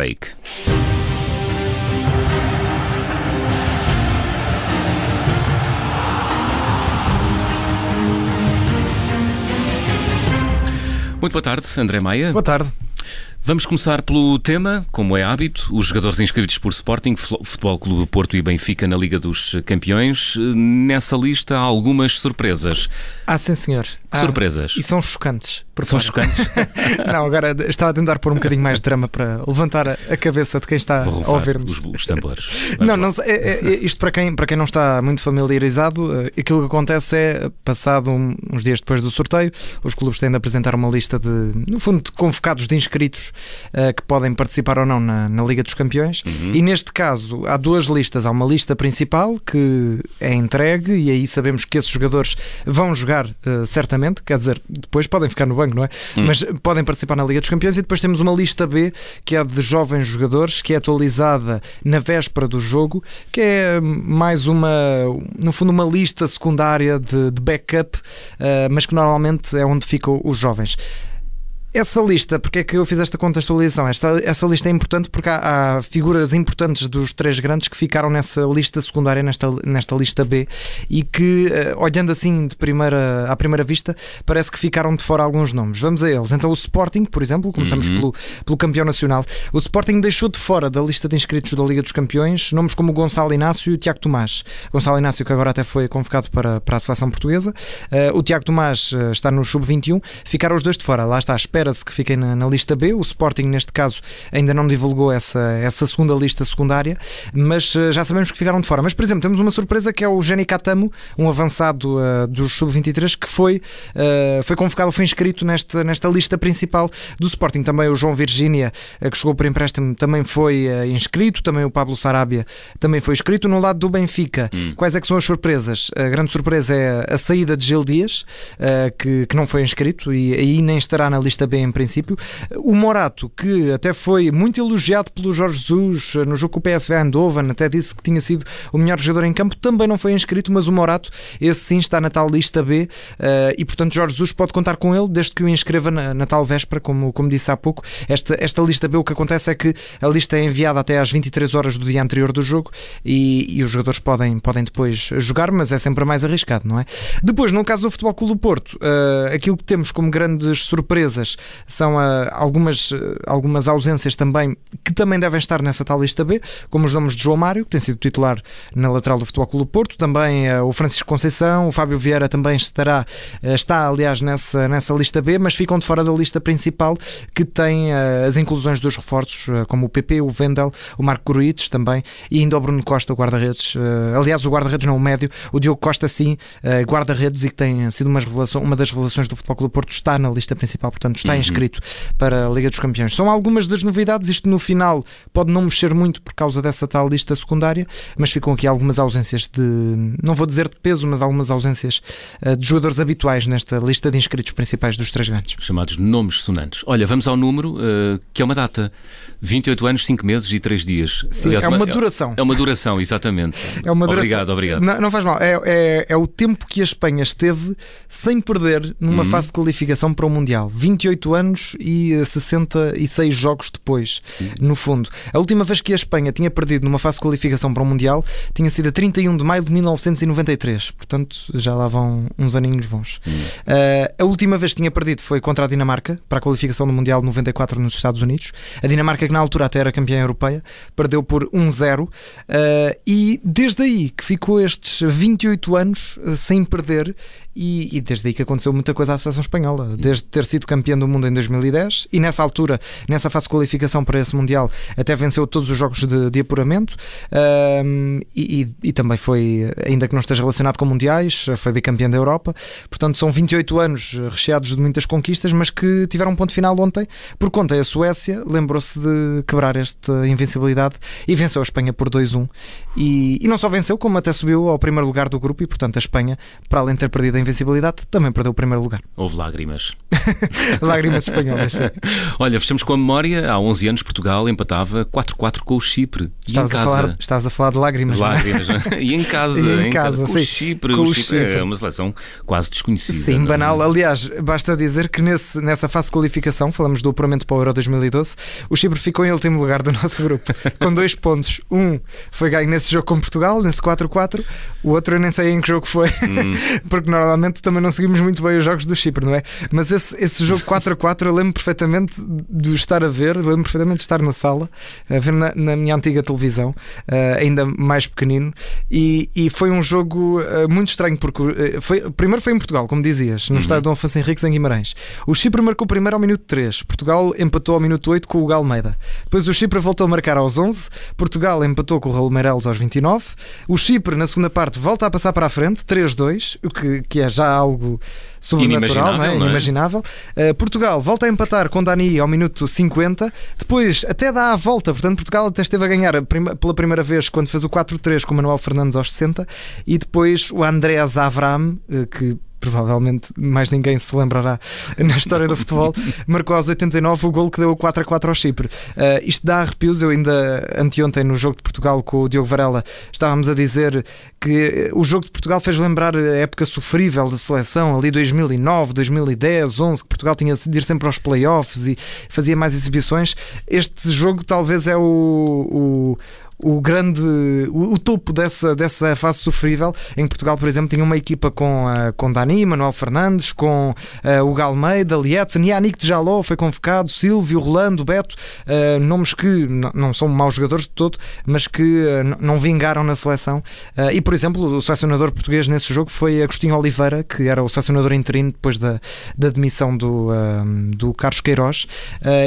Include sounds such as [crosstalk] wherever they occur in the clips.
break. Muito boa tarde, André Maia. Boa tarde. Vamos começar pelo tema, como é hábito, os jogadores inscritos por Sporting, Futebol Clube Porto e Benfica na Liga dos Campeões. Nessa lista há algumas surpresas. Ah, sim, senhor. Que ah, surpresas. E são chocantes. São chocantes? [laughs] não, agora estava a tentar pôr um bocadinho mais de drama para levantar a cabeça de quem está a ouvir-nos. Os, os tambores. [laughs] não, não é, é, é, isto para quem, para quem não está muito familiarizado, eh, aquilo que acontece é, passado uns dias depois do sorteio, os clubes têm de apresentar uma lista de, no fundo, de convocados de inscritos uh, que podem participar ou não na, na Liga dos Campeões. Uhum. E neste caso há duas listas. Há uma lista principal que é entregue e aí sabemos que esses jogadores vão jogar uh, certamente, quer dizer, depois podem ficar no banco, não é? Uhum. Mas podem participar na Liga dos Campeões e depois temos uma lista B que é de jovens jogadores, que é atualizada na véspera do jogo, que é mais uma, no fundo, uma lista secundária de, de backup, uh, mas que normalmente é onde ficam os jovens. Essa lista, porque é que eu fiz esta contextualização? Esta, essa lista é importante porque há, há, figuras importantes dos três grandes que ficaram nessa lista secundária, nesta, nesta lista B, e que, uh, olhando assim de primeira, à primeira vista, parece que ficaram de fora alguns nomes. Vamos a eles. Então, o Sporting, por exemplo, começamos uhum. pelo, pelo campeão nacional. O Sporting deixou de fora da lista de inscritos da Liga dos Campeões nomes como Gonçalo Inácio e o Tiago Tomás. Gonçalo Inácio, que agora até foi convocado para, para a seleção portuguesa. Uh, o Tiago Tomás uh, está no sub-21. Ficaram os dois de fora. Lá está, espera espera-se que fiquem na, na, lista B. O Sporting, neste caso, ainda não divulgou essa, essa segunda lista secundária, mas uh, já sabemos que ficaram de fora. Mas, por exemplo, temos uma surpresa que é o Jenny Catamo, um avançado uh, dos sub-23, que foi, uh, foi convocado, foi inscrito nesta, nesta lista principal do Sporting. Também o João Virgínia, que chegou por empréstimo, também foi inscrito. Também o Pablo Sarabia também foi inscrito. No lado do Benfica, hum. quais é que são as surpresas? A grande surpresa é a saída de Gil Dias, que, que não foi inscrito e aí nem estará na lista B em princípio. O Morato, que até foi muito elogiado pelo Jorge Jesus no jogo com o PSV Eindhoven, até disse que tinha sido o melhor jogador em campo, também não foi inscrito, mas o Morato, esse sim está na tal lista B eh, e portanto Jorge Jesus pode contar com ele desde que o inscreva na, na tal véspera, como, como disse há pouco. Esta, esta lista B, o que acontece é que a lista é enviada até às 23 horas do dia anterior do jogo e, e os jogadores podem, podem depois jogar, mas é sempre mais arriscado, não é? Depois, no caso do Futebol Clube do Porto, uh, aquilo que temos como grandes surpresas são uh, algumas, uh, algumas ausências também que também devem estar nessa tal lista B, como os nomes de João Mário, que tem sido titular na lateral do Futebol Clube Porto, também uh, o Francisco Conceição, o Fábio Vieira também estará, está aliás nessa, nessa lista B, mas ficam de fora da lista principal que tem as inclusões dos reforços, como o PP, o Vendel, o Marco Gruites também e ainda o Bruno Costa, o guarda-redes. aliás, o guarda-redes não o médio, o Diogo Costa sim, guarda-redes e que tem sido uma, revelação, uma das revelações do Futebol Clube Porto, está na lista principal, portanto está uhum. inscrito para a Liga dos Campeões. São algumas das novidades, isto no final pode não mexer muito por causa dessa tal lista secundária, mas ficam aqui algumas ausências de, não vou dizer de peso, mas algumas ausências uh, de jogadores habituais nesta lista de inscritos principais dos três grandes. Chamados nomes sonantes. Olha, vamos ao número, uh, que é uma data: 28 anos, 5 meses e 3 dias. Sim, é uma, uma, duração. É uma duração, exatamente. [laughs] É uma duração. Obrigado, obrigado. Não, não faz mal. É, é, é, o tempo que a Espanha esteve sem perder numa uhum. fase de qualificação para o Mundial. 28 anos e 66 jogos depois, no fundo. A última vez que a Espanha tinha perdido numa fase de qualificação para o Mundial tinha sido a 31 de maio de 1993, portanto já lá vão uns aninhos bons. Uh, a última vez que tinha perdido foi contra a Dinamarca, para a qualificação do Mundial 94 nos Estados Unidos. A Dinamarca, que na altura até era campeã europeia, perdeu por 1-0 uh, e desde aí que ficou estes 28 anos uh, sem perder e, e, desde aí que aconteceu muita coisa à seleção espanhola, desde ter sido campeã do mundo em 2010 e nessa altura, nessa fase de qualificação para esse Mundial, até venceu todos os jogos de, de apuramento um, e, e, também foi, ainda que não esteja relacionado com Mundiais, foi bicampeã da Europa. Portanto, são 28 anos recheados de muitas conquistas, mas que tiveram um ponto final ontem, por conta a Suécia lembrou-se de quebrar esta invencibilidade e venceu a Espanha por 2-1. E, e não só venceu, como até subiu ao primeiro lugar do grupo, e portanto a Espanha, para além de ter perdido a invencibilidade, também perdeu o primeiro lugar. Houve lágrimas. [laughs] lágrimas espanholas, sim. Olha, fechamos com a memória. Há 11 anos Portugal empatava 4-4 com o Chipre. Estavas, a falar, estavas a falar de lágrimas. É? Lágrimas. É? [laughs] e em casa. E em, casa, com sim. o Chipre. Com o Chipre, Chipre. é uma seleção quase desconhecida. Sim, não é? banal. Aliás, basta dizer que nesse, nessa fase de qualificação, falamos do apuramento para o Euro 2012, o Chipre ficou em último lugar do [laughs] nosso grupo, com dois pontos. Um foi ganho nesse jogo com Portugal, nesse 4-4, o outro eu nem sei em que jogo foi, porque normalmente também não seguimos muito bem os jogos do Chipre, não é? Mas esse, esse jogo 4-4 eu lembro perfeitamente de estar a ver, lembro perfeitamente de estar na sala, a ver na, na minha antiga televisão, eh, ainda mais pequenino, e, e foi um jogo eh, muito estranho, porque eh, foi, primeiro foi em Portugal, como dizias, no estádio Dom Afonso Henriques em Guimarães. O Chipre marcou primeiro ao minuto 3, Portugal empatou ao minuto 8 com o Galmeida. Depois o Chipre voltou a marcar aos 11, Portugal empatou com o Raul Meireles aos 29, o Chipre na segunda parte volta a passar para a frente, 3-2, o que, que é já algo sobrenatural, não é? Inimaginável, é? Inimaginável. Uh, Portugal volta a empatar com Dani ao minuto 50, depois até dá a volta, portanto Portugal até esteve a ganhar a prima- pela primeira vez quando fez o 4-3 com o Manuel Fernandes aos 60 e depois o Andreas Avram, uh, que provavelmente mais ninguém se lembrará na história do futebol, [laughs] marcou aos 89 o gol que deu o 4 a 4 ao Chipre. Uh, isto dá arrepios. Eu ainda anteontem no jogo de Portugal com o Diogo Varela estávamos a dizer que o jogo de Portugal fez lembrar a época sofrível da seleção, ali 2009, 2010, 11, que Portugal tinha de ir sempre aos playoffs e fazia mais exibições. Este jogo talvez é o- o o grande o, o topo dessa, dessa fase sofrível em Portugal, por exemplo, tinha uma equipa com, ah, com Dani, Manuel Fernandes, com ah, o Galmeida, Lietzen, Yannick de Jaló foi convocado, Silvio, Rolando, Beto, ah, nomes que não são maus jogadores de todo, mas que não vingaram na seleção. E, por exemplo, o selecionador português nesse jogo foi Agostinho Oliveira, que era o selecionador interino depois da, da demissão do, do Carlos Queiroz,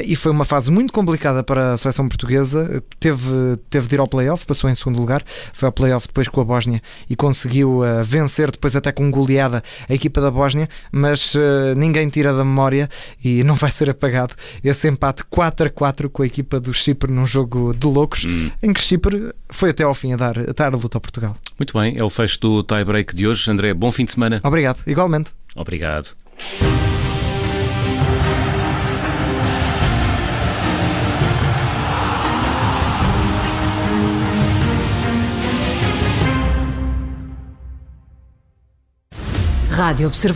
e foi uma fase muito complicada para a seleção portuguesa. Teve, teve de ir ao playoff, passou em segundo lugar, foi ao playoff depois com a Bósnia e conseguiu ah, vencer depois até com goleada a equipa da Bósnia, mas ah, ninguém tira da memória e não vai ser apagado esse empate 4 a 4 com a equipa do Chipre num jogo de loucos, Hum. em que Chipre foi até ao fim a dar, a dar a luta ao Portugal. Muito bem, é o fecho do tie-break de hoje. André, bom fim de semana. Obrigado, igualmente. Obrigado. Rádio Observador.